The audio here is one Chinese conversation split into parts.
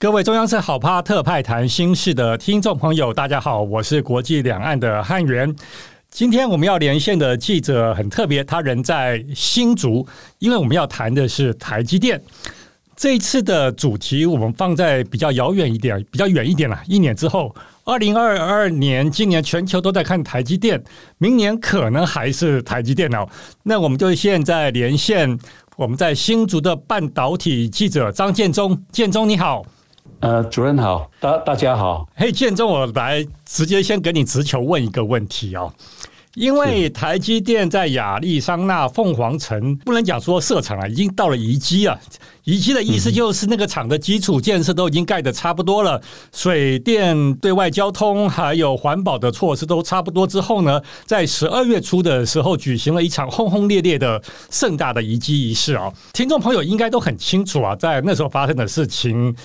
各位中央社好 POD 特派谈心事的听众朋友，大家好，我是国际两岸的汉源。今天我们要连线的记者很特别，他人在新竹，因为我们要谈的是台积电。这一次的主题我们放在比较遥远一点，比较远一点了。一年之后，二零二二年，今年全球都在看台积电，明年可能还是台积电哦。那我们就现在连线我们在新竹的半导体记者张建中，建中你好。呃，主任好，大大家好。嘿，建中，我来直接先给你直球问一个问题哦，因为台积电在亚利桑那凤凰城不能讲说设厂了，已经到了移机啊。移机的意思就是那个厂的基础建设都已经盖得差不多了，水电、对外交通还有环保的措施都差不多之后呢，在十二月初的时候举行了一场轰轰烈烈的盛大的移机仪式啊。听众朋友应该都很清楚啊，在那时候发生的事情。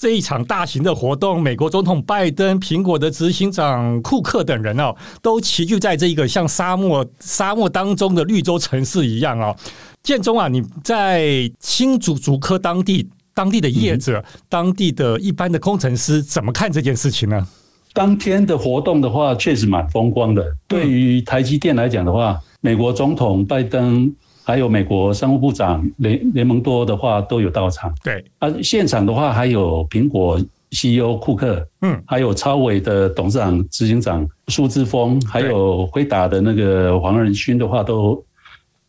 这一场大型的活动，美国总统拜登、苹果的执行长库克等人哦，都齐聚在这一个像沙漠沙漠当中的绿洲城市一样哦。建中啊，你在新竹竹科当地当地的业者、嗯、当地的一般的工程师怎么看这件事情呢？当天的活动的话，确实蛮风光的。对于台积电来讲的话，美国总统拜登。还有美国商务部长雷雷蒙多的话都有到场。对啊，现场的话还有苹果 CEO 库克，嗯，还有超伟的董事长、执行长苏志峰，还有辉达的那个黄仁勋的话，都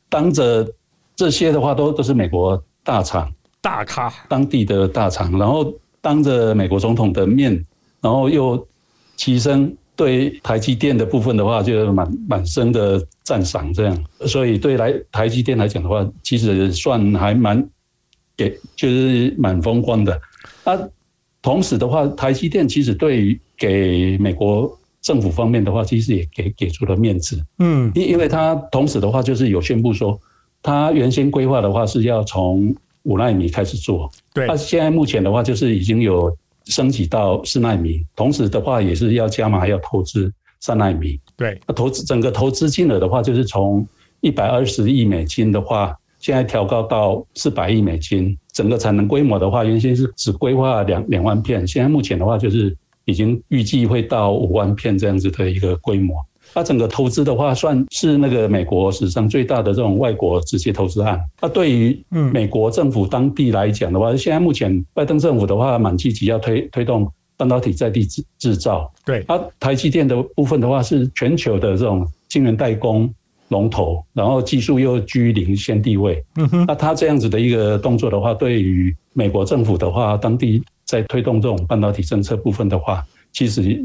当着这些的话都都是美国大厂大咖，当地的大厂，然后当着美国总统的面，然后又齐声。对台积电的部分的话，就满满身的赞赏，这样，所以对来台积电来讲的话，其实算还蛮给，就是蛮风光的。啊，同时的话，台积电其实对于给美国政府方面的话，其实也给给出了面子。嗯，因因为他同时的话，就是有宣布说，他原先规划的话是要从五纳米开始做。对，他现在目前的话，就是已经有。升级到四纳米，同时的话也是要加码，要投资三纳米。对，那投资整个投资金额的话，就是从一百二十亿美金的话，现在调高到四百亿美金。整个产能规模的话，原先是只规划两两万片，现在目前的话就是已经预计会到五万片这样子的一个规模。它整个投资的话，算是那个美国史上最大的这种外国直接投资案。那对于美国政府当地来讲的话，现在目前拜登政府的话蛮积极要推推动半导体在地制制造。对，它台积电的部分的话是全球的这种晶圆代工龙头，然后技术又居领先地位。嗯哼，那它这样子的一个动作的话，对于美国政府的话，当地在推动这种半导体政策部分的话，其实。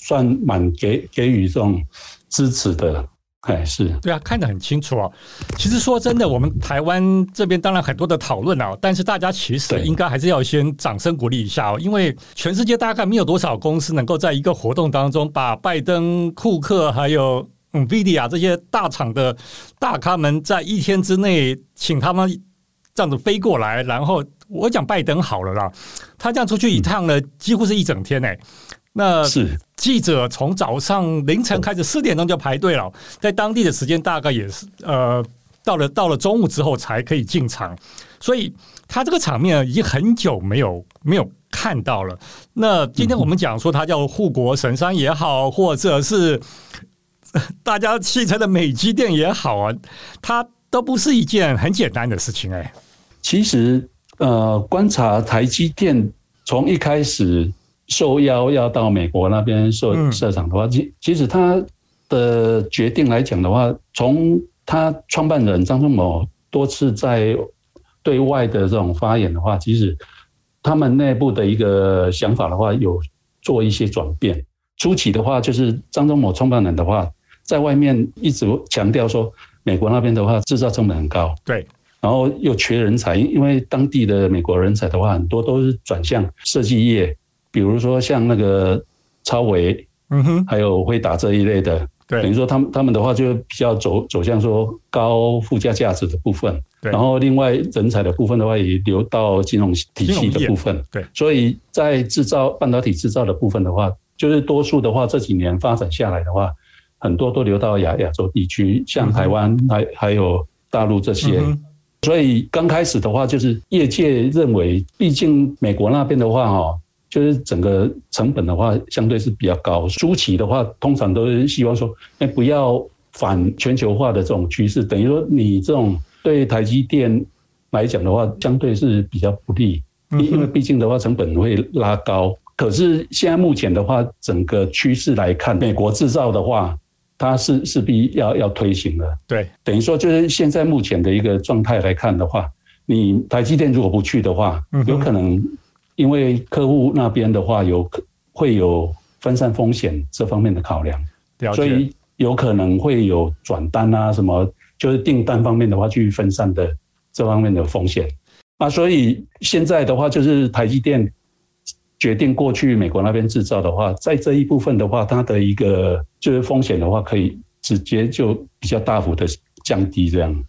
算蛮给给予这种支持的，哎，是对啊，看得很清楚哦。其实说真的，我们台湾这边当然很多的讨论啊，但是大家其实应该还是要先掌声鼓励一下哦，因为全世界大概没有多少公司能够在一个活动当中把拜登、库克还有 NVIDIA 这些大厂的大咖们在一天之内请他们这样子飞过来，然后我讲拜登好了啦，他这样出去一趟呢，几乎是一整天哎。那是记者从早上凌晨开始四点钟就排队了，在当地的时间大概也是呃到了到了中午之后才可以进场，所以他这个场面已经很久没有没有看到了。那今天我们讲说他叫护国神山也好，或者是 大家戏称的美积电也好啊，它都不是一件很简单的事情哎。其实呃，观察台积电从一开始。受邀要到美国那边设设厂的话，其其实他的决定来讲的话，从他创办人张忠谋多次在对外的这种发言的话，其实他们内部的一个想法的话，有做一些转变。初期的话，就是张忠谋创办人的话，在外面一直强调说，美国那边的话制造成本很高，对，然后又缺人才，因为当地的美国人才的话，很多都是转向设计业。比如说像那个超维，嗯哼，还有辉达这一类的。对，等于说他们他们的话就比较走走向说高附加价值的部分。对，然后另外人才的部分的话也流到金融体系的部分。对，所以在制造半导体制造的部分的话，就是多数的话这几年发展下来的话，很多都流到亚亚洲地区，像台湾还还有大陆这些。嗯所以刚开始的话，就是业界认为，毕竟美国那边的话，哈，就是整个成本的话，相对是比较高。初期的话，通常都是希望说，哎，不要反全球化的这种趋势，等于说你这种对台积电来讲的话，相对是比较不利，因因为毕竟的话，成本会拉高。可是现在目前的话，整个趋势来看，美国制造的话。它是势必要要推行的，对，等于说就是现在目前的一个状态来看的话，你台积电如果不去的话，有可能因为客户那边的话有会有分散风险这方面的考量，所以有可能会有转单啊什么，就是订单方面的话去分散的这方面的风险啊，所以现在的话就是台积电。决定过去美国那边制造的话，在这一部分的话，它的一个就是风险的话，可以直接就比较大幅的降低这样。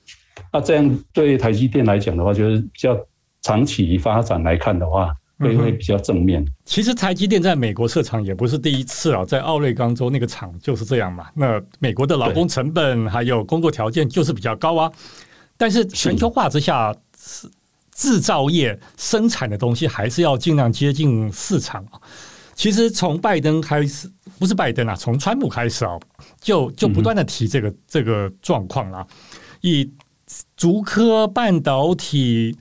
那这样对台积电来讲的话，就是比较长期发展来看的话，会会比较正面。其实台积电在美国设厂也不是第一次啊，在奥瑞冈州那个厂就是这样嘛。那美国的劳工成本还有工作条件就是比较高啊，但是全球化之下是。制造业生产的东西还是要尽量接近市场。其实从拜登开始，不是拜登啊，从川普开始啊，就就不断的提这个这个状况啊。以竹科半导体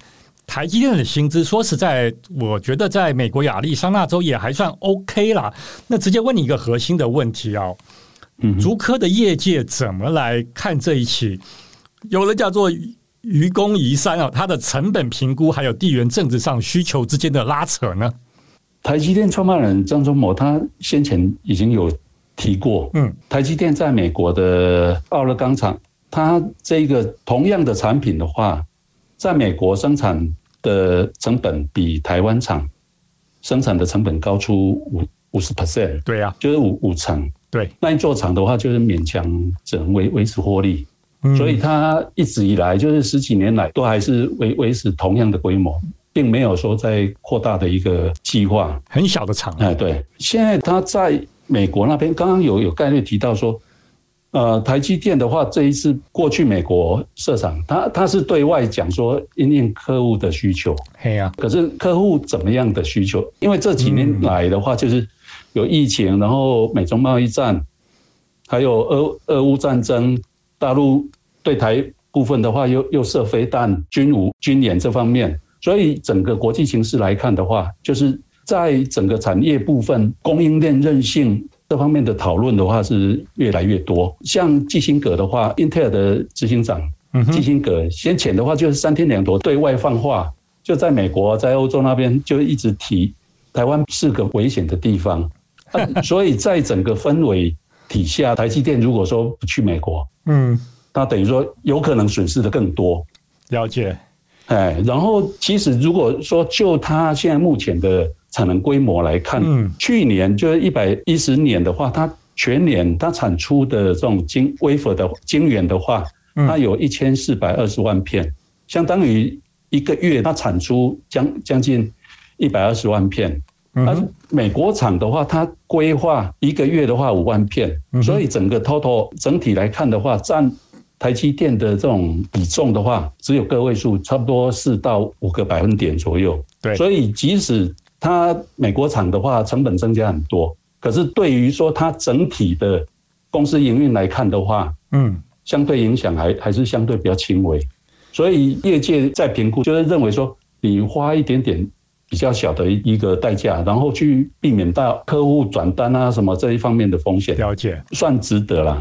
台积电的薪资，说实在，我觉得在美国亚利桑那州也还算 OK 啦。那直接问你一个核心的问题哦，嗯，竹科的业界怎么来看这一起？有人叫做。愚公移山啊，它的成本评估还有地缘政治上需求之间的拉扯呢？台积电创办人张忠谋他先前已经有提过，嗯，台积电在美国的奥勒冈厂，它这个同样的产品的话，在美国生产的成本比台湾厂生产的成本高出五五十 percent，对呀，就是五五成，对，那一座厂的话，就是勉强只能维维持获利。所以它一直以来就是十几年来都还是维维持同样的规模，并没有说在扩大的一个计划。很小的厂，哎，对。现在它在美国那边，刚刚有有概率提到说，呃，台积电的话，这一次过去美国设厂，它它是对外讲说因应客户的需求，嘿呀。可是客户怎么样的需求？因为这几年来的话，就是有疫情，然后美中贸易战，还有俄俄乌战争。大陆对台部分的话，又又设飞弹、军武、军演这方面，所以整个国际形势来看的话，就是在整个产业部分、供应链韧性这方面的讨论的话是越来越多。像基辛格的话，英特尔的执行长基辛格先前的话就是三天两头对外放话，就在美国、在欧洲那边就一直提台湾是个危险的地方，所以在整个氛围。底下台积电如果说不去美国，嗯，那等于说有可能损失的更多。了解，哎，然后其实如果说就他现在目前的产能规模来看，嗯，去年就是一百一十年的话，它全年它产出的这种晶 wafer 的晶圆的话，它有一千四百二十万片，相当于一个月它产出将将近一百二十万片。而美国厂的话，它规划一个月的话五万片，所以整个 total 整体来看的话，占台积电的这种比重的话，只有个位数，差不多四到五个百分点左右。对，所以即使它美国厂的话成本增加很多，可是对于说它整体的公司营运来看的话，嗯，相对影响还还是相对比较轻微。所以业界在评估，就是认为说你花一点点。比较小的一个代价，然后去避免到客户转单啊什么这一方面的风险，了解，算值得啦。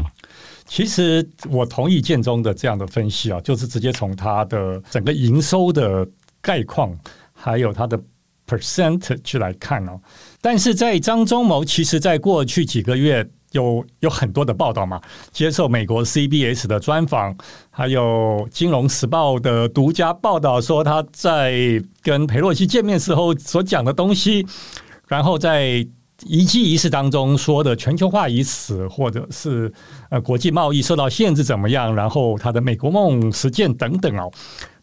其实我同意建中的这样的分析啊，就是直接从它的整个营收的概况，还有它的 percentage 来看哦。但是在张忠谋，其实在过去几个月。有有很多的报道嘛，接受美国 CBS 的专访，还有《金融时报》的独家报道，说他在跟裴洛西见面时候所讲的东西，然后在遗迹仪式当中说的全球化已死，或者是呃国际贸易受到限制怎么样，然后他的美国梦实践等等哦。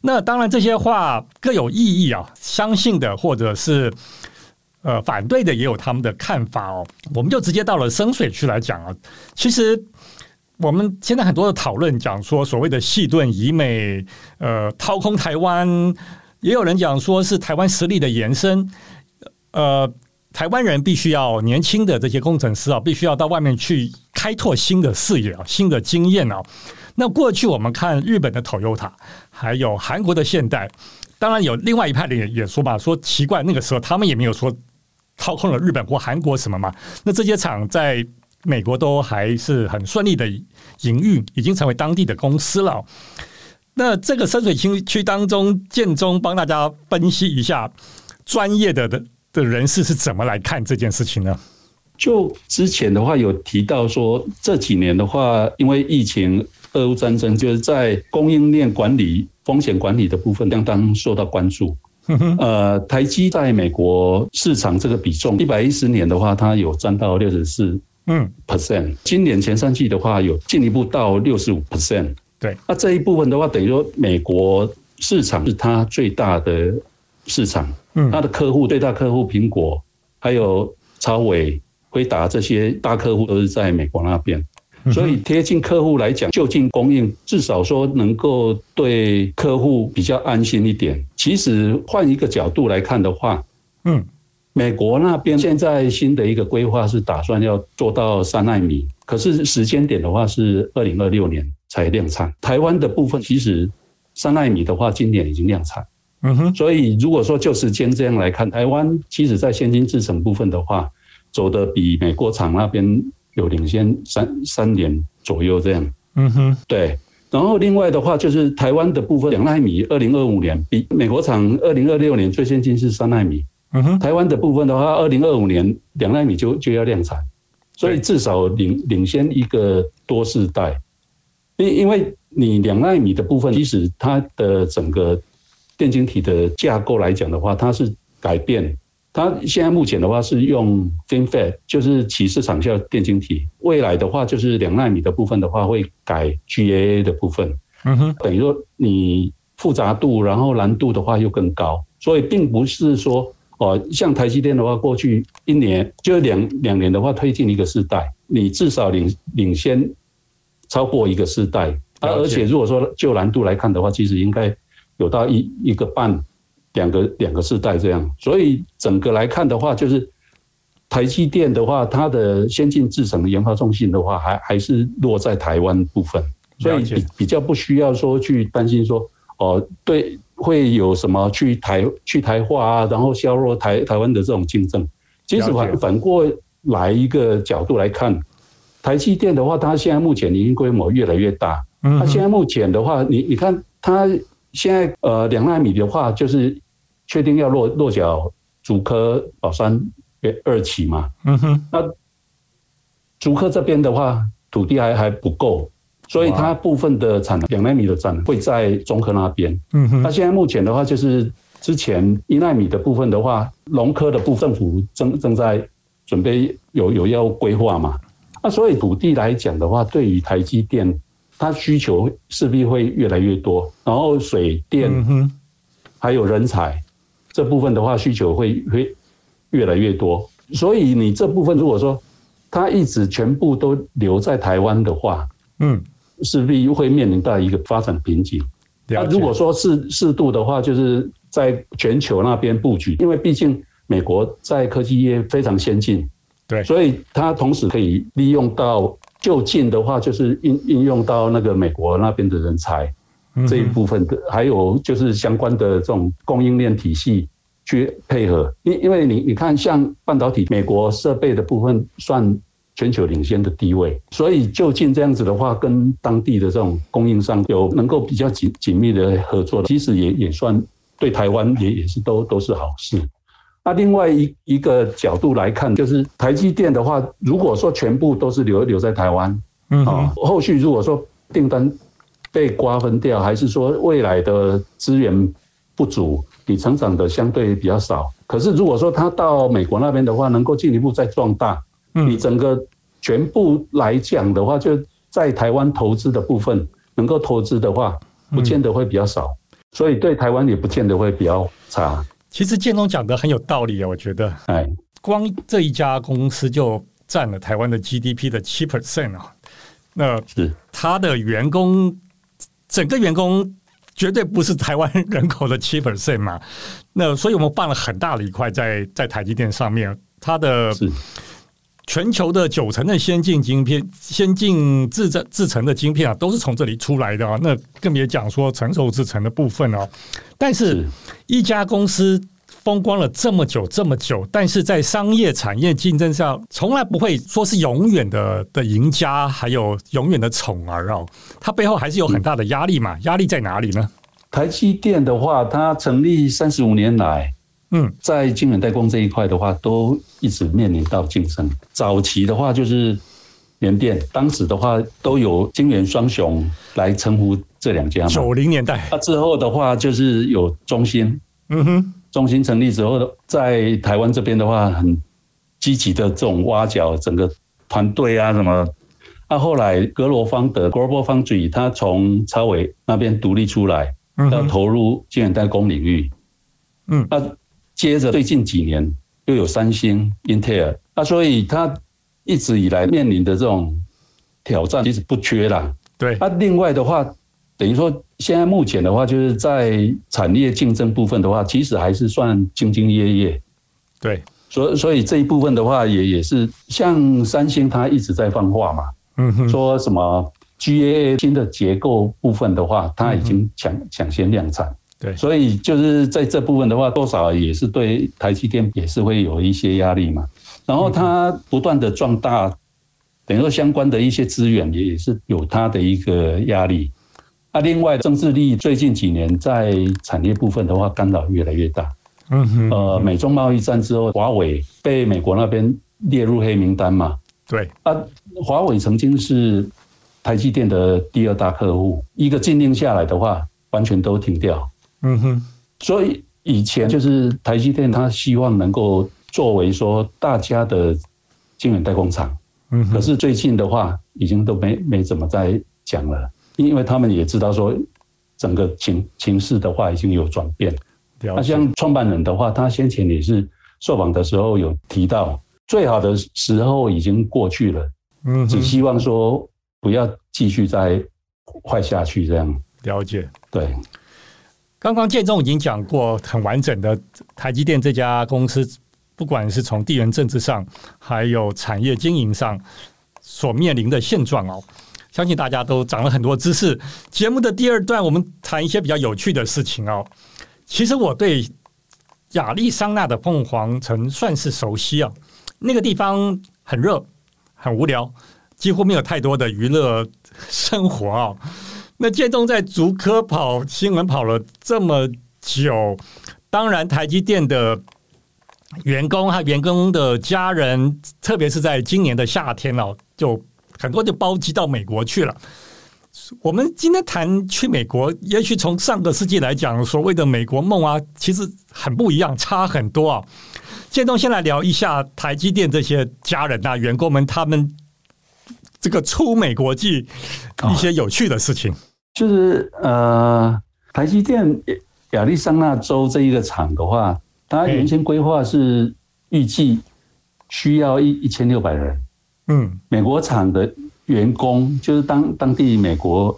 那当然这些话各有意义啊，相信的或者是呃反对的也有他们的看法哦。我们就直接到了深水区来讲啊。其实我们现在很多的讨论讲说所谓的细盾以美，呃掏空台湾，也有人讲说是台湾实力的延伸，呃。台湾人必须要年轻的这些工程师啊，必须要到外面去开拓新的视野啊，新的经验啊。那过去我们看日本的 Toyota，还有韩国的现代，当然有另外一派的也也说吧，说奇怪那个时候他们也没有说操控了日本或韩国什么嘛。那这些厂在美国都还是很顺利的营运，已经成为当地的公司了。那这个深水区区当中，建中帮大家分析一下专业的的。的人士是怎么来看这件事情呢？就之前的话有提到说，这几年的话，因为疫情、俄乌战争，就是在供应链管理、风险管理的部分相当受到关注。呃，台积在美国市场这个比重，一百一十年的话，它有占到六十四嗯 percent，今年前三季的话，有进一步到六十五 percent。对，那这一部分的话，等于说美国市场是它最大的市场。嗯，它的客户最大客户苹果，还有超伟、辉达这些大客户都是在美国那边，所以贴近客户来讲，就近供应，至少说能够对客户比较安心一点。其实换一个角度来看的话，嗯，美国那边现在新的一个规划是打算要做到三纳米，可是时间点的话是二零二六年才量产。台湾的部分其实三纳米的话，今年已经量产。嗯哼，所以如果说就时间这样来看，台湾其实在先进制程部分的话，走的比美国厂那边有领先三三年左右这样。嗯哼，对。然后另外的话，就是台湾的部分两纳米，二零二五年比美国厂二零二六年最先进是三纳米。嗯哼，台湾的部分的话，二零二五年两纳米就就要量产，所以至少领领先一个多世代。因因为你两纳米的部分，其实它的整个电晶体的架构来讲的话，它是改变。它现在目前的话是用 FinFET，就是鳍式场效电晶体。未来的话，就是两纳米的部分的话，会改 GAA 的部分。嗯哼，等于说你复杂度，然后难度的话又更高。所以并不是说哦，像台积电的话，过去一年就两两年的话，推进一个世代，你至少领领先超过一个世代。啊，而且如果说就难度来看的话，其实应该。有到一一个半，两个两个世代这样，所以整个来看的话，就是台积电的话，它的先进制程的研发中心的话，还还是落在台湾部分，所以比比较不需要说去担心说哦，对，会有什么去台去台化啊，然后削弱台台湾的这种竞争。其实反反过来一个角度来看，台积电的话，它现在目前已经规模越来越大，它现在目前的话，你你看它。现在呃，两纳米的话，就是确定要落落脚竹科宝山二期嘛。嗯哼。那竹科这边的话，土地还还不够，所以它部分的产能两纳米的产能会在中科那边。嗯哼。那现在目前的话，就是之前一纳米的部分的话，龙科的部分政府正正在准备有有要规划嘛。那所以土地来讲的话，对于台积电。它需求势必会越来越多，然后水电，还有人才这部分的话，需求会会越来越多。所以你这部分如果说它一直全部都留在台湾的话，嗯，势必会面临到一个发展瓶颈。那如果说适适度的话，就是在全球那边布局，因为毕竟美国在科技业非常先进，对，所以它同时可以利用到。就近的话，就是应应用到那个美国那边的人才这一部分的，还有就是相关的这种供应链体系去配合。因因为你你看，像半导体，美国设备的部分算全球领先的地位，所以就近这样子的话，跟当地的这种供应商有能够比较紧紧密的合作，其实也也算对台湾也也是都都是好事。那另外一一个角度来看，就是台积电的话，如果说全部都是留留在台湾，嗯，后续如果说订单被瓜分掉，还是说未来的资源不足，你成长的相对比较少，可是如果说他到美国那边的话，能够进一步再壮大，你整个全部来讲的话，就在台湾投资的部分，能够投资的话，不见得会比较少，所以对台湾也不见得会比较差。其实建中讲的很有道理啊，我觉得，哎，光这一家公司就占了台湾的 GDP 的七 percent 啊，那是。他的员工，整个员工。绝对不是台湾人口的七 percent 嘛？那所以我们放了很大的一块在在台积电上面，它的全球的九成的先进晶片、先进制造制成的晶片啊，都是从这里出来的啊。那更别讲说成熟制成的部分哦。但是一家公司风光了这么久这么久，但是在商业产业竞争上，从来不会说是永远的的赢家，还有永远的宠儿哦。它背后还是有很大的压力嘛？压力在哪里呢？台积电的话，它成立三十五年来，嗯，在晶圆代工这一块的话，都一直面临到竞争。早期的话就是联电，当时的话都有晶圆双雄来称呼这两家嘛。九零年代，那之后的话就是有中芯，嗯哼。中心成立之后，在台湾这边的话，很积极的这种挖角整个团队啊，什么。那后来格罗方德 （Global Foundry） 他从超伟那边独立出来，要投入晶圆代工领域。嗯，那接着最近几年又有三星、英特尔，那所以他一直以来面临的这种挑战其实不缺啦。对，那另外的话。等于说，现在目前的话，就是在产业竞争部分的话，其实还是算兢兢业业。对，所以所以这一部分的话，也也是像三星，它一直在放话嘛，嗯哼，说什么 GAA 新的结构部分的话，它已经抢抢先量产。对，所以就是在这部分的话，多少也是对台积电也是会有一些压力嘛。然后它不断的壮大，等于说相关的一些资源也也是有它的一个压力。那另外，政治利益最近几年在产业部分的话，干扰越来越大。嗯哼，呃，美中贸易战之后，华为被美国那边列入黑名单嘛？对。啊，华为曾经是台积电的第二大客户，一个禁令下来的话，完全都停掉。嗯哼。所以以前就是台积电，他希望能够作为说大家的晶圆代工厂。嗯。可是最近的话，已经都没没怎么再讲了。因为他们也知道说，整个情情势的话已经有转变。那像创办人的话，他先前也是受访的时候有提到，最好的时候已经过去了。嗯，只希望说不要继续再坏下去这样。了解。对。刚刚建中已经讲过很完整的台积电这家公司，不管是从地缘政治上，还有产业经营上所面临的现状哦。相信大家都长了很多知识。节目的第二段，我们谈一些比较有趣的事情哦。其实我对亚利桑那的凤凰城算是熟悉啊。那个地方很热，很无聊，几乎没有太多的娱乐生活啊。那建中在竹科跑新闻跑了这么久，当然台积电的员工和员工的家人，特别是在今年的夏天哦，就。很多就包机到美国去了。我们今天谈去美国，也许从上个世纪来讲，所谓的美国梦啊，其实很不一样，差很多啊。建东先来聊一下台积电这些家人啊、员工们，他们这个出美国际一些有趣的事情。就是呃，台积电亚利桑那州这一个厂的话，它原先规划是预计需要一一千六百人。嗯，美国厂的员工就是当当地美国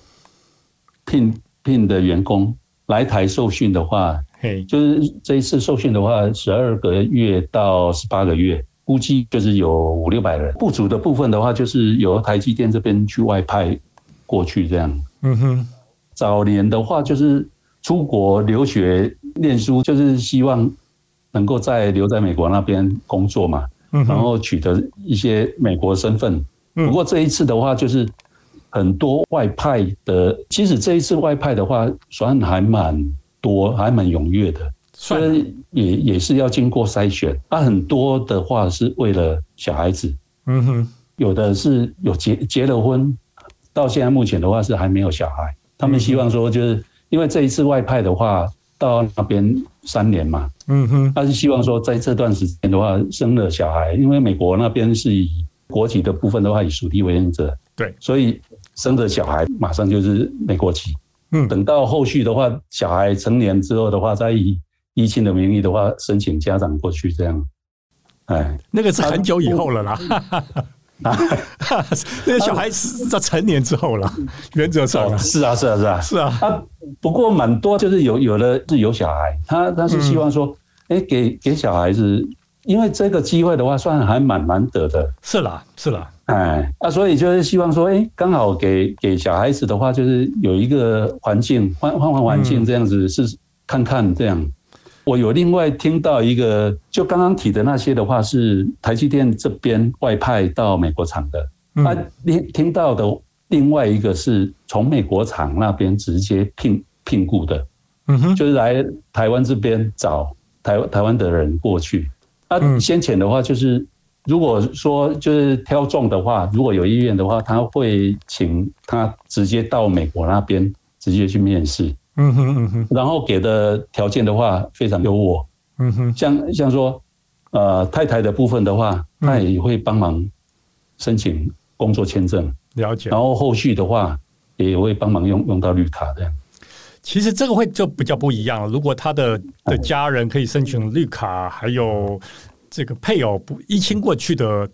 聘聘的员工来台受训的话，嘿，就是这一次受训的话，十二个月到十八个月，估计就是有五六百人。不足的部分的话，就是由台积电这边去外派过去这样。嗯哼，早年的话就是出国留学念书，就是希望能够在留在美国那边工作嘛。然后取得一些美国身份，不过这一次的话，就是很多外派的。其实这一次外派的话，算还蛮多，还蛮踊跃的。虽然也也是要经过筛选。啊，很多的话是为了小孩子，嗯哼，有的是有结结了婚，到现在目前的话是还没有小孩。他们希望说，就是因为这一次外派的话，到那边三年嘛，嗯哼，他是希望说在这段时间的话生了小孩，因为美国那边是以国籍的部分的话以属地为原则，对，所以生的小孩马上就是美国籍。嗯，等到后续的话，小孩成年之后的话，再以依亲的名义的话申请家长过去这样。哎，那个是很久以后了啦。啊，那个小孩是在成年之后了，原则上是啊，是啊，是啊，是啊。啊，不过蛮多就是有有的是有小孩，他他是希望说，哎，给给小孩子，因为这个机会的话，算还蛮难得的。是啦，是啦。哎，啊，所以就是希望说，哎，刚好给给小孩子的话，就是有一个环境，换换换环境这样子，是看看这样。我有另外听到一个，就刚刚提的那些的话，是台积电这边外派到美国厂的。那听听到的另外一个是从美国厂那边直接聘聘雇的，嗯哼，就是来台湾这边找台台湾的人过去。那先前的话，就是如果说就是挑中的话，如果有意愿的话，他会请他直接到美国那边直接去面试。嗯哼嗯哼，然后给的条件的话非常优渥，嗯哼，像像说，呃，太太的部分的话，他也会帮忙申请工作签证，了解。然后后续的话也会帮忙用用到绿卡这样。其实这个会就比较不一样了。如果他的的家人可以申请绿卡，还有这个配偶不一亲过去的。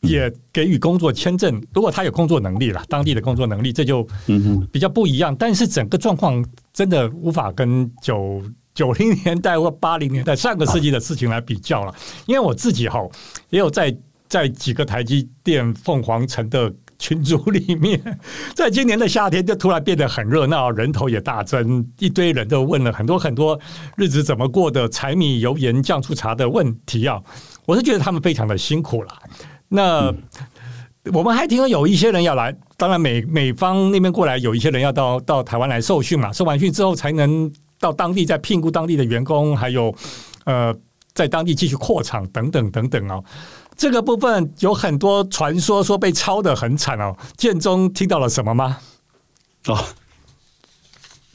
也给予工作签证，如果他有工作能力了，当地的工作能力，这就比较不一样。但是整个状况真的无法跟九九零年代或八零年代上个世纪的事情来比较了。因为我自己哈也有在在几个台积电凤凰城的群组里面，在今年的夏天就突然变得很热闹，人头也大增，一堆人都问了很多很多日子怎么过的，柴米油盐酱醋茶的问题啊。我是觉得他们非常的辛苦了。那我们还听说有一些人要来，当然美美方那边过来有一些人要到到台湾来受训嘛，受完训之后才能到当地再聘雇当地的员工，还有呃在当地继续扩厂等等等等哦。这个部分有很多传说说被抄的很惨哦。建中听到了什么吗？哦，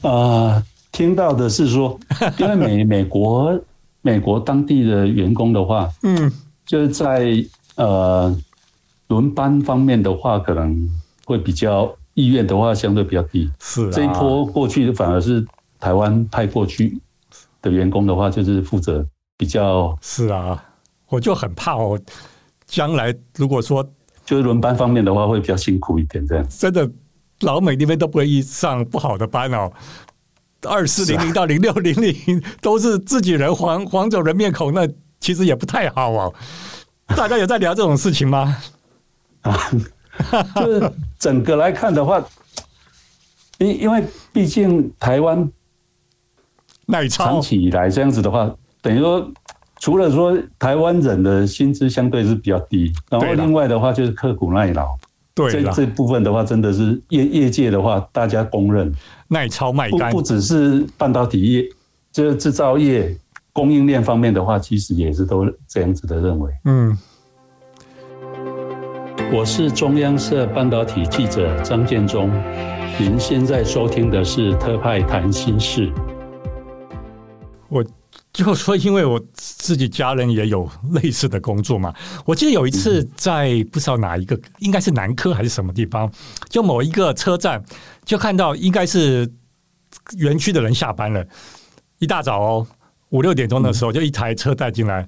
啊、呃，听到的是说，因为美美国美国当地的员工的话，嗯，就是在。呃，轮班方面的话，可能会比较意愿的话，相对比较低。是、啊、这一波过去，反而是台湾派过去的员工的话，就是负责比较。是啊，我就很怕哦，将来如果说就是轮班方面的话，会比较辛苦一点。这样真的，老美那边都不会上不好的班哦。二四零零到零六零零都是自己人，黄黄种人面孔，那其实也不太好哦。大家有在聊这种事情吗？啊，就是整个来看的话，因因为毕竟台湾耐长期以来这样子的话，等于说除了说台湾人的薪资相对是比较低，然后另外的话就是刻苦耐劳，对这这部分的话真的是业业界的话大家公认。耐操卖干，不不只是半导体业，就是制造业。供应链方面的话，其实也是都这样子的认为。嗯，我是中央社半导体记者张建忠，您现在收听的是特派谈心事。我就说，因为我自己家人也有类似的工作嘛。我记得有一次在不知道哪一个，应该是南科还是什么地方，就某一个车站，就看到应该是园区的人下班了，一大早哦。五六点钟的时候，就一台车带进来，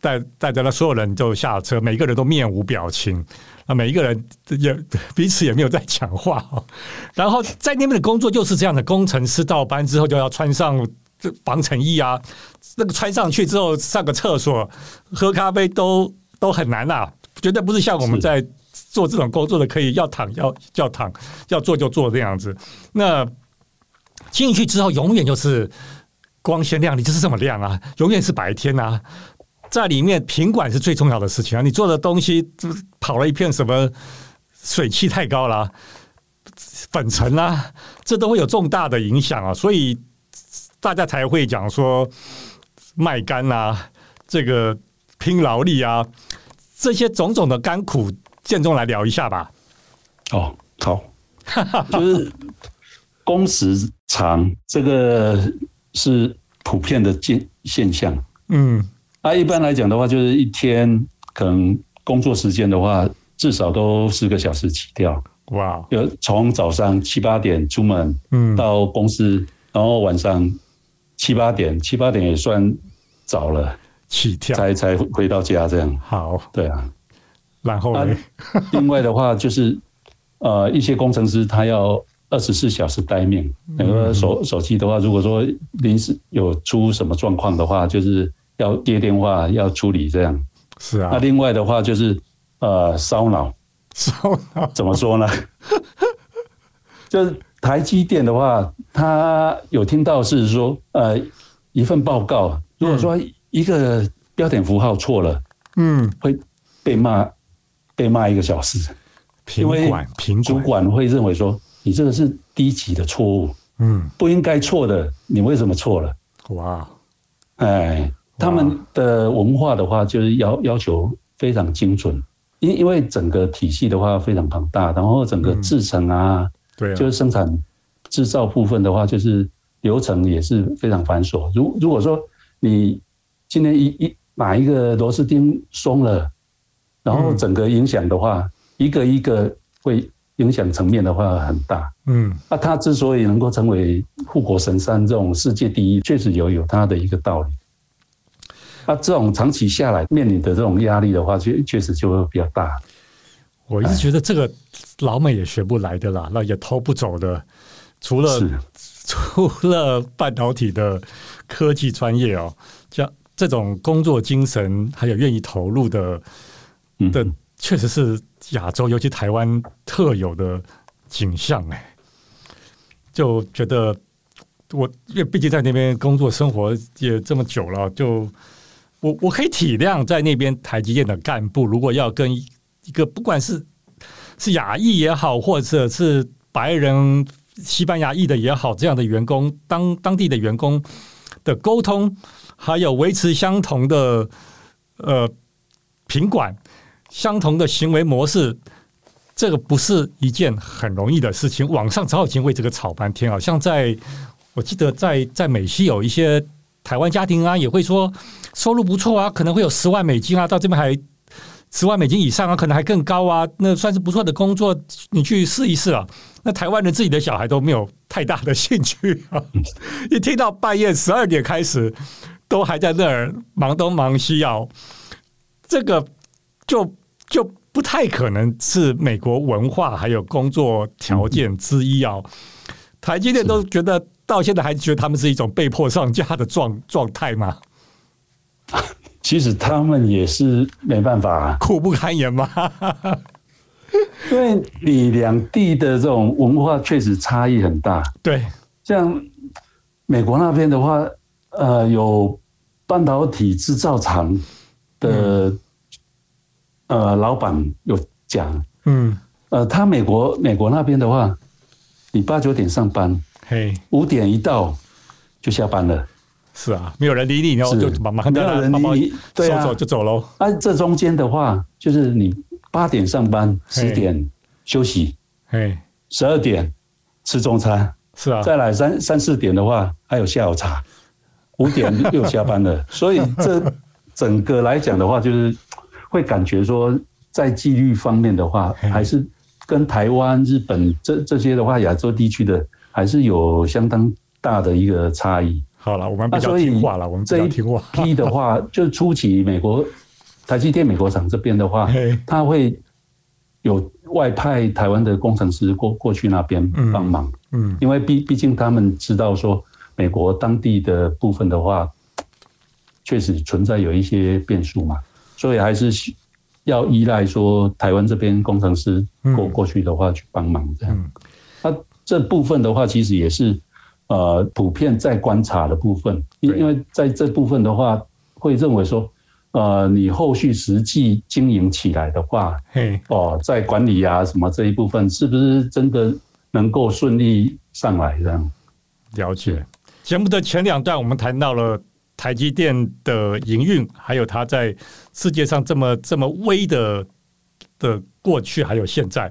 带带着那所有人就下车，每个人都面无表情，啊，每一个人也彼此也没有在讲话。然后在那边的工作就是这样的，工程师到班之后就要穿上这防尘衣啊，那个穿上去之后上个厕所、喝咖啡都都很难啊，绝对不是像我们在做这种工作的可以要躺要要躺要做就做这样子。那进去之后永远就是。光鲜亮丽就是这么亮啊，永远是白天啊，在里面品管是最重要的事情啊。你做的东西跑了一片什么水汽太高了，粉尘啊，这都会有重大的影响啊。所以大家才会讲说卖干啊，这个拼劳力啊，这些种种的甘苦，建中来聊一下吧。哦，好，就是工时长这个。是普遍的现现象。嗯，啊，一般来讲的话，就是一天可能工作时间的话，至少都四个小时起跳。哇，就从早上七八点出门，嗯，到公司，嗯、然后晚上七八点，七八点也算早了，起跳才才回到家这样。好，对啊。然后呢？另外的话就是，呃，一些工程师他要二十四小时待命。那个手手机的话，如果说临时有出什么状况的话，就是要接电话要处理这样。是啊。那另外的话就是，呃，烧脑。烧脑怎么说呢？就是台积电的话，他有听到是说，呃，一份报告，如果说一个标点符号错了，嗯，会被骂。被骂一个小时，因为主管会认为说你这个是低级的错误，嗯，不应该错的，你为什么错了？哇，哎，他们的文化的话就是要要求非常精准，因因为整个体系的话非常庞大，然后整个制程啊，对，就是生产制造部分的话，就是流程也是非常繁琐。如如果说你今天一一哪一个螺丝钉松了。然后整个影响的话，嗯、一个一个会影响层面的话很大。嗯，那它之所以能够成为护国神山这种世界第一，确实有有它的一个道理。那这种长期下来面临的这种压力的话，确确实就会比较大。我一直觉得这个老美也学不来的啦，那也偷不走的。除了 除了半导体的科技专业哦，像这种工作精神还有愿意投入的。的确实是亚洲，尤其台湾特有的景象哎，就觉得我因为毕竟在那边工作生活也这么久了，就我我可以体谅在那边台积电的干部，如果要跟一个不管是是亚裔也好，或者是白人西班牙裔的也好，这样的员工当当地的员工的沟通，还有维持相同的呃品管。相同的行为模式，这个不是一件很容易的事情。网上早已经为这个吵半天，好像在我记得在在美西有一些台湾家庭啊，也会说收入不错啊，可能会有十万美金啊，到这边还十万美金以上啊，可能还更高啊，那算是不错的工作，你去试一试啊。那台湾人自己的小孩都没有太大的兴趣啊，一听到半夜十二点开始，都还在那儿忙东忙西啊，这个就。就不太可能是美国文化还有工作条件之一哦。台积电都觉得到现在还觉得他们是一种被迫上架的状 状态吗？其实他们也是没办法，苦不堪言吗？因为你两地的这种文化确实差异很大。对，像美国那边的话，呃，有半导体制造厂的、嗯。呃，老板有讲，嗯，呃，他美国美国那边的话，你八九点上班，嘿，五点一到就下班了，是啊，没有人理你，然后就马马上没有人理你，对啊，走就走喽。啊，这中间的话，就是你八点上班，十点休息，嘿，十二点吃中餐，是啊，再来三三四点的话，还有下午茶，五点又下班了，所以这整个来讲的话，就是。会感觉说，在纪律方面的话，还是跟台湾、日本这这些的话，亚洲地区的还是有相当大的一个差异。好了，我们比较听话了，我们这一批的话，就初期美国台积电美国厂这边的话，他会有外派台湾的工程师过过去那边帮忙。嗯，因为毕毕竟他们知道说，美国当地的部分的话，确实存在有一些变数嘛。所以还是要依赖说台湾这边工程师过过去的话去帮忙这样。那这部分的话，其实也是呃普遍在观察的部分，因因为在这部分的话，会认为说呃你后续实际经营起来的话，嘿哦，在管理啊什么这一部分，是不是真的能够顺利上来这样？了解。节目的前两段我们谈到了。台积电的营运，还有它在世界上这么这么微的的过去，还有现在。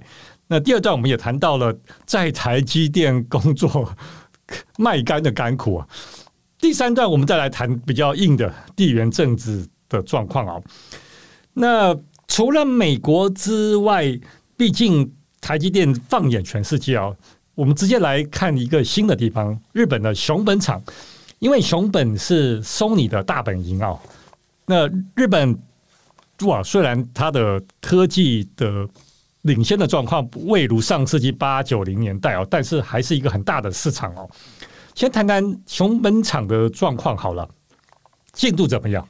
那第二段我们也谈到了在台积电工作卖肝的甘苦啊。第三段我们再来谈比较硬的地缘政治的状况啊。那除了美国之外，毕竟台积电放眼全世界啊，我们直接来看一个新的地方——日本的熊本厂。因为熊本是 Sony 的大本营啊。那日本哇，虽然它的科技的领先的状况未如上世纪八九零年代哦，但是还是一个很大的市场哦。先谈谈熊本厂的状况好了，进度怎么样？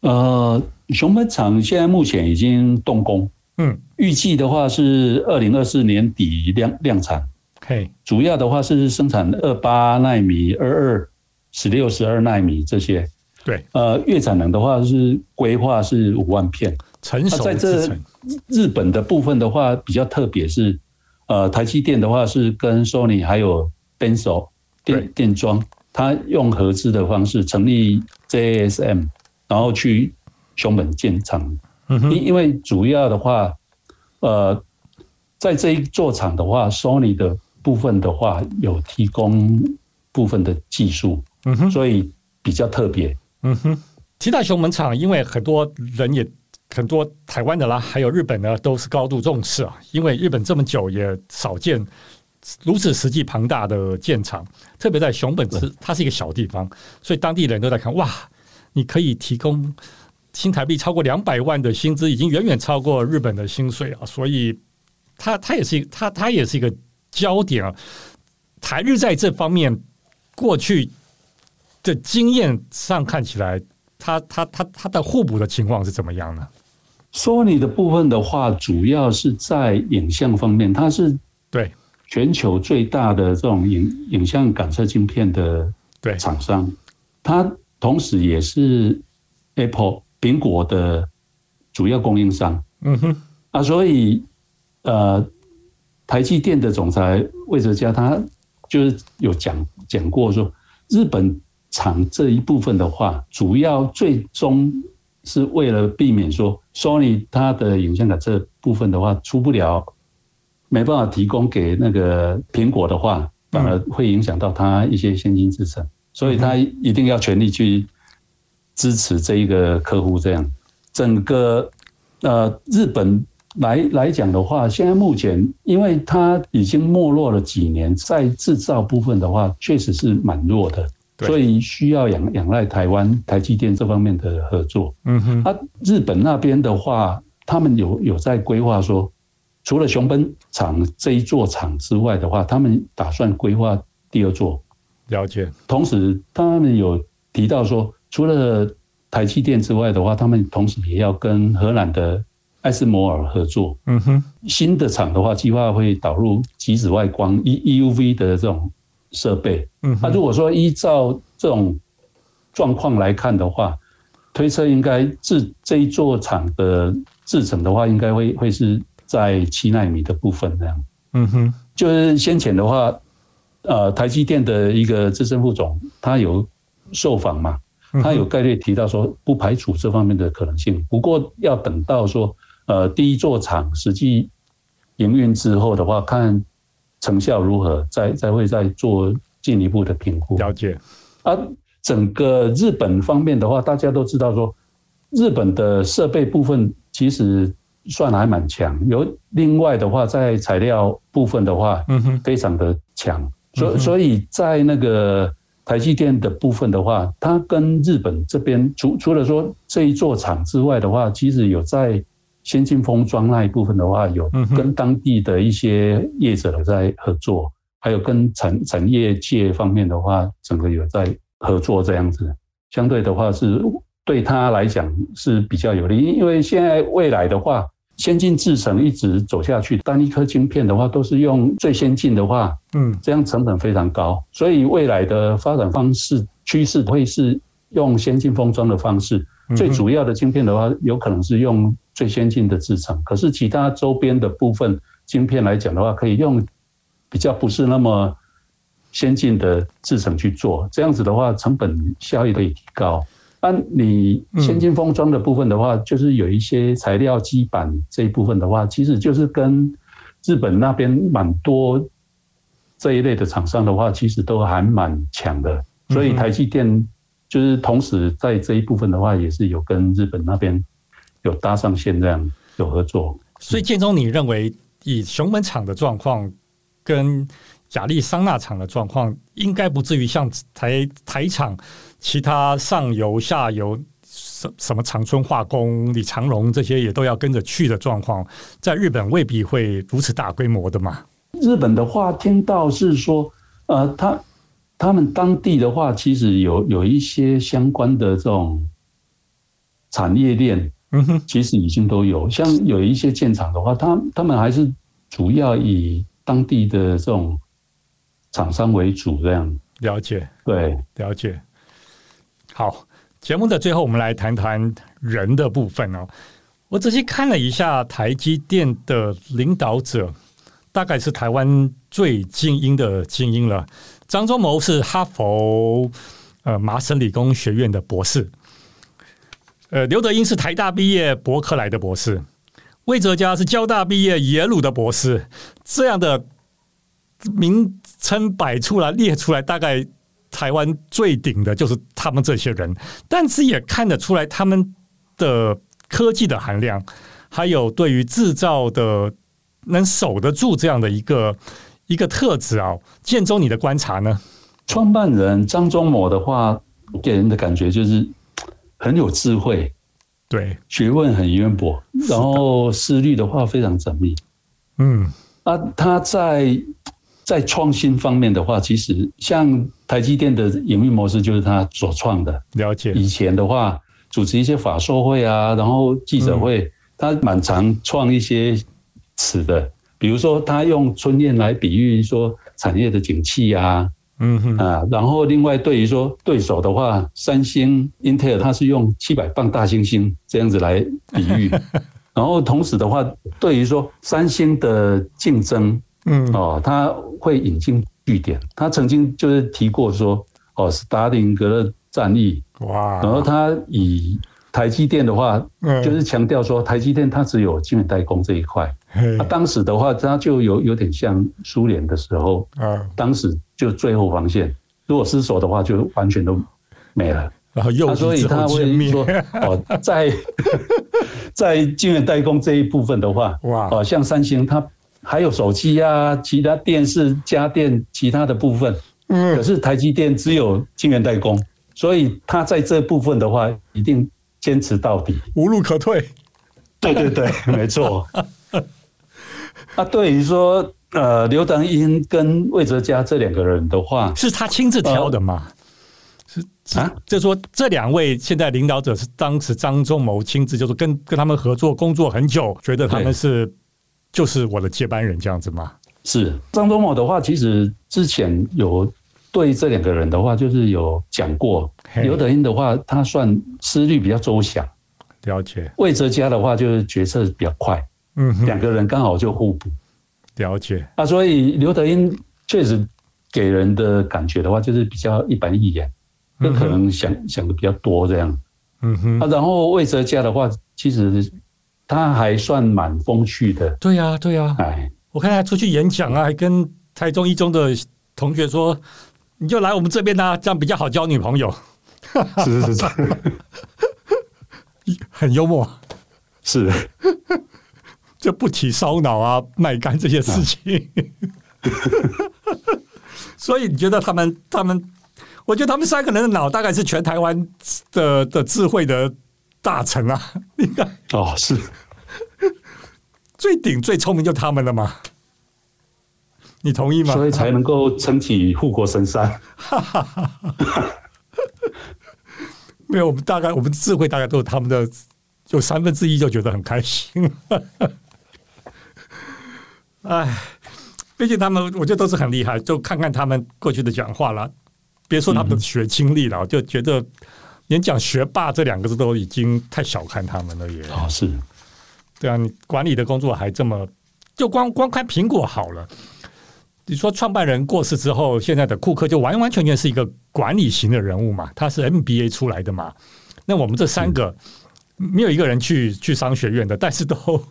呃，熊本厂现在目前已经动工，嗯，预计的话是二零二四年底量量产。嘿，主要的话是生产二八纳米、二二、十六、十二纳米这些。对，呃，月产能的话是规划是五万片，成熟。在这日本的部分的话比较特别是，呃，台积电的话是跟 Sony 还有 Denso 电电装，它用合资的方式成立 JASM，然后去熊本建厂。因、嗯、因为主要的话，呃，在这一座厂的话，Sony 的。部分的话有提供部分的技术，嗯哼，所以比较特别，嗯哼。提到熊本厂，因为很多人也很多台湾的啦，还有日本呢，都是高度重视啊。因为日本这么久也少见如此实际庞大的建厂，特别在熊本是它是一个小地方，所以当地人都在看哇，你可以提供新台币超过两百万的薪资，已经远远超过日本的薪水啊。所以它它也是它它也是一个。焦点啊，台日在这方面过去的经验上看起来，它它它它的互补的情况是怎么样呢？Sony 的部分的话，主要是在影像方面，它是对全球最大的这种影影像感测镜片的对厂商，它同时也是 Apple 苹果的主要供应商。嗯哼，啊，所以呃。台积电的总裁魏哲家，他就是有讲讲过说，日本厂这一部分的话，主要最终是为了避免说，Sony 它的影像卡这部分的话出不了，没办法提供给那个苹果的话，反而会影响到它一些先进制程，所以他一定要全力去支持这一个客户。这样，整个呃日本。来来讲的话，现在目前，因为它已经没落了几年，在制造部分的话，确实是蛮弱的，所以需要仰仰赖台湾台积电这方面的合作。嗯哼，啊，日本那边的话，他们有有在规划说，除了熊本厂这一座厂之外的话，他们打算规划第二座。了解。同时，他们有提到说，除了台积电之外的话，他们同时也要跟荷兰的。艾斯摩尔合作，嗯哼，新的厂的话，计划会导入极紫外光 E EUV 的这种设备。嗯，那如果说依照这种状况来看的话，推测应该制这一座厂的制程的话，应该会会是在七纳米的部分这样。嗯哼，就是先前的话，呃，台积电的一个资深副总，他有受访嘛，他有概率提到说，不排除这方面的可能性，不过要等到说。呃，第一座厂实际营运之后的话，看成效如何，再再会再做进一步的评估。了解。啊，整个日本方面的话，大家都知道说，日本的设备部分其实算还蛮强。有另外的话，在材料部分的话，嗯哼，非常的强。所所以在那个台积电的部分的话，它跟日本这边除除了说这一座厂之外的话，其实有在。先进封装那一部分的话，有跟当地的一些业者在合作，还有跟产产业界方面的话，整个有在合作这样子。相对的话，是对他来讲是比较有利，因为现在未来的话，先进制程一直走下去，单一颗晶片的话都是用最先进的话，嗯，这样成本非常高，所以未来的发展方式趋势会是用先进封装的方式。最主要的晶片的话，有可能是用。最先进的制程，可是其他周边的部分晶片来讲的话，可以用比较不是那么先进的制程去做，这样子的话，成本效益可以提高。那你先进封装的部分的话，就是有一些材料基板这一部分的话，其实就是跟日本那边蛮多这一类的厂商的话，其实都还蛮强的。所以台积电就是同时在这一部分的话，也是有跟日本那边有搭上线，这样有合作。所以建中，你认为以熊本厂的状况跟亚利桑那厂的状况，应该不至于像台台厂其他上游、下游什什么长春化工、李长荣这些也都要跟着去的状况，在日本未必会如此大规模的嘛？日本的话，听到是说，呃，他他们当地的话，其实有有一些相关的这种产业链，嗯哼，其实已经都有。像有一些建厂的话，他他们还是主要以当地的这种。厂商为主，这样了解，对，了解。好，节目的最后，我们来谈谈人的部分哦。我仔细看了一下台积电的领导者，大概是台湾最精英的精英了。张忠谋是哈佛呃麻省理工学院的博士，呃，刘德英是台大毕业，伯克莱的博士，魏哲家是交大毕业，耶鲁的博士，这样的。名称摆出来列出来，大概台湾最顶的就是他们这些人，但是也看得出来他们的科技的含量，还有对于制造的能守得住这样的一个一个特质啊。建州，你的观察呢？创办人张忠谋的话，给人的感觉就是很有智慧，对，学问很渊博，然后思虑的话非常缜密。嗯，啊，他在。在创新方面的话，其实像台积电的营运模式就是他所创的。了解。以前的话，主持一些法说会啊，然后记者会，他蛮常创一些词的，比如说他用春燕来比喻说产业的景气啊，嗯哼。啊，然后另外对于说对手的话，三星、英特尔，它是用七百磅大猩猩这样子来比喻，然后同时的话，对于说三星的竞争。嗯。哦，它会引经据典。他曾经就是提过说，哦，斯大林格勒战役。哇，然后他以台积电的话，就是强调说台积电它只有晶圆代工这一块。他当时的话，它就有有点像苏联的时候，当时就最后防线，如果失守的话，就完全都没了。然后又所以他会说，哦，在 在晶圆代工这一部分的话，哇，哦，像三星它。还有手机啊，其他电视、家电其他的部分，嗯，可是台积电只有晶圆代工，所以它在这部分的话，一定坚持到底，无路可退。对对对，没错。啊，对于说，呃，刘德英跟魏哲家这两个人的话，是他亲自挑的吗？呃、是啊，就说这两位现在领导者是当时张忠谋亲自，就是跟跟他们合作工作很久，觉得他们是。就是我的接班人这样子吗？是张忠谋的话，其实之前有对这两个人的话，就是有讲过。刘德英的话，他算思虑比较周详，了解。魏哲家的话，就是决策比较快。嗯，两个人刚好就互补，了解。啊，所以刘德英确实给人的感觉的话，就是比较一板一眼，就可能想想的比较多这样。嗯哼。啊，然后魏哲家的话，其实。他还算蛮风趣的，对呀，对呀。哎，我看他出去演讲啊，还跟台中一中的同学说：“你就来我们这边啊，这样比较好交女朋友。”是是是，很幽默，是，就不提烧脑啊、卖肝这些事情。所以你觉得他们，他们，我觉得他们三个人的脑大概是全台湾的的智慧的。大臣啊，你看哦，是最顶最聪明就他们了嘛？你同意吗？所以才能够撑起护国神山。没有，我们大概我们智慧大概都是他们的，有三分之一就觉得很开心。哎，毕竟他们我觉得都是很厉害，就看看他们过去的讲话了，别说他们的学经历了，我就觉得。连讲学霸这两个字都已经太小看他们了，也哦是，对啊，你管理的工作还这么，就光光看苹果好了。你说创办人过世之后，现在的库克就完完全全是一个管理型的人物嘛？他是 MBA 出来的嘛？那我们这三个没有一个人去去商学院的，但是都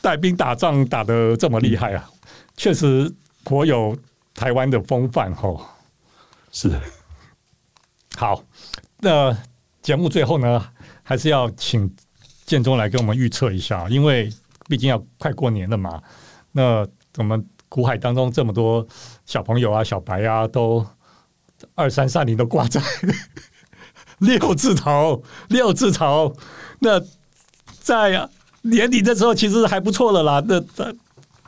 带兵打仗打得这么厉害啊，确实颇有台湾的风范吼。是。好，那节目最后呢，还是要请建中来给我们预测一下，因为毕竟要快过年了嘛。那我们股海当中这么多小朋友啊、小白啊，都二三三零都挂在 六字头，六字头。那在年底的时候，其实还不错了啦。那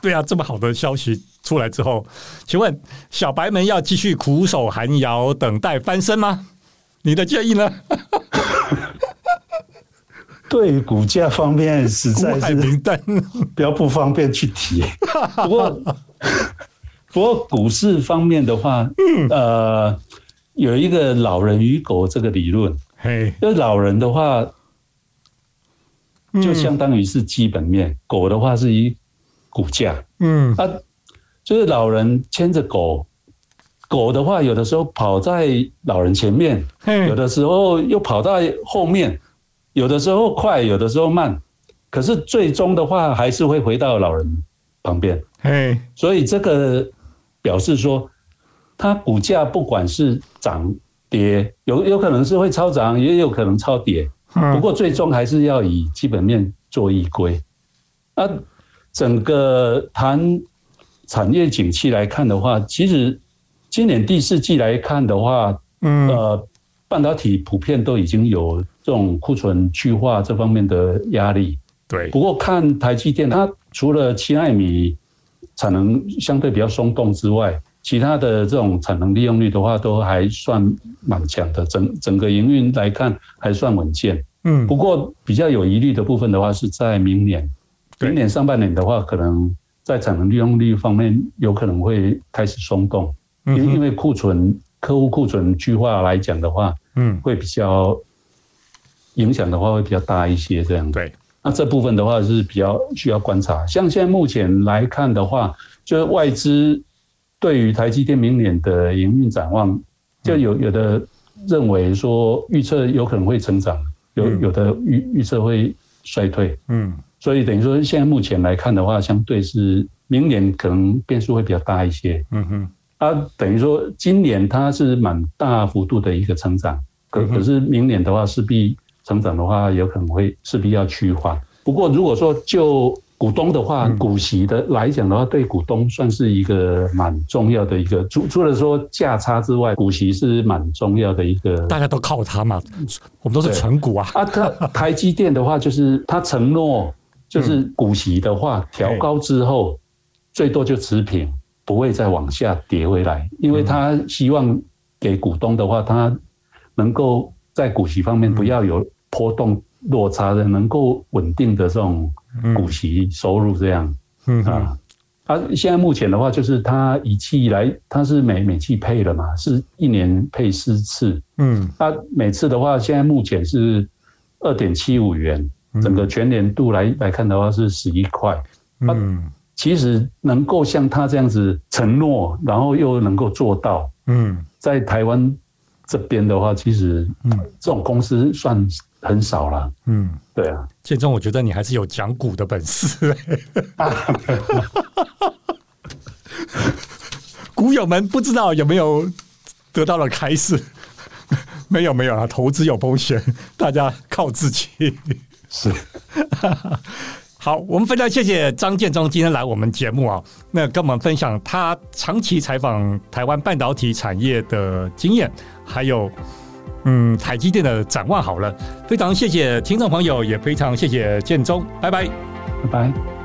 对啊，这么好的消息出来之后，请问小白们要继续苦守寒窑，等待翻身吗？你的建议呢？对股价方面实在是 比较不方便去提。不过，不过股市方面的话，呃，有一个老人与狗这个理论。嘿，就老人的话，就相当于是基本面；狗的话是以股价。嗯，啊，就是老人牵着狗，狗的话有的时候跑在老人前面，有的时候又跑在后面。有的时候快，有的时候慢，可是最终的话还是会回到老人旁边。嘿，所以这个表示说，它股价不管是涨跌，有有可能是会超涨，也有可能超跌。不过最终还是要以基本面做依归。那整个谈产业景气来看的话，其实今年第四季来看的话，嗯，呃，半导体普遍都已经有。这种库存去化这方面的压力，对。不过看台积电，它除了七纳米产能相对比较松动之外，其他的这种产能利用率的话，都还算蛮强的。整整个营运来看，还算稳健。嗯。不过比较有疑虑的部分的话，是在明年，明年上半年的话，可能在产能利用率方面有可能会开始松动，因因为库存客户库存去化来讲的话，嗯，会比较。影响的话会比较大一些，这样对。那这部分的话是比较需要观察。像现在目前来看的话，就是外资对于台积电明年的营运展望，就有有的认为说预测有可能会成长，有有的预预测会衰退。嗯，所以等于说现在目前来看的话，相对是明年可能变数会比较大一些。嗯哼，啊，等于说今年它是蛮大幅度的一个成长，可可是明年的话势必。成长的话，有可能会势必要趋缓。不过，如果说就股东的话，股息的来讲的话，对股东算是一个蛮重要的一个。除除了说价差之外，股息是蛮重要的一个。大家都靠它嘛，我们都是存股啊。啊，它台积电的话，就是它承诺，就是股息的话调高之后，最多就持平，不会再往下跌回来，因为它希望给股东的话，它能够。在股息方面不要有波动落差的，能够稳定的这种股息收入这样，嗯啊，他，现在目前的话就是他一季来，他是每每季配的嘛，是一年配四次，嗯，它每次的话现在目前是二点七五元，整个全年度来来看的话是十一块，嗯，其实能够像他这样子承诺，然后又能够做到，嗯，在台湾。这边的话，其实嗯，这种公司算很少了。嗯，对啊，建中，我觉得你还是有讲股的本事。股友们不知道有没有得到了开示？没有，没有啊，投资有风险，大家靠自己。是。好，我们非常谢谢张建中今天来我们节目啊，那跟我们分享他长期采访台湾半导体产业的经验，还有嗯台积电的展望。好了，非常谢谢听众朋友，也非常谢谢建中，拜拜，拜拜。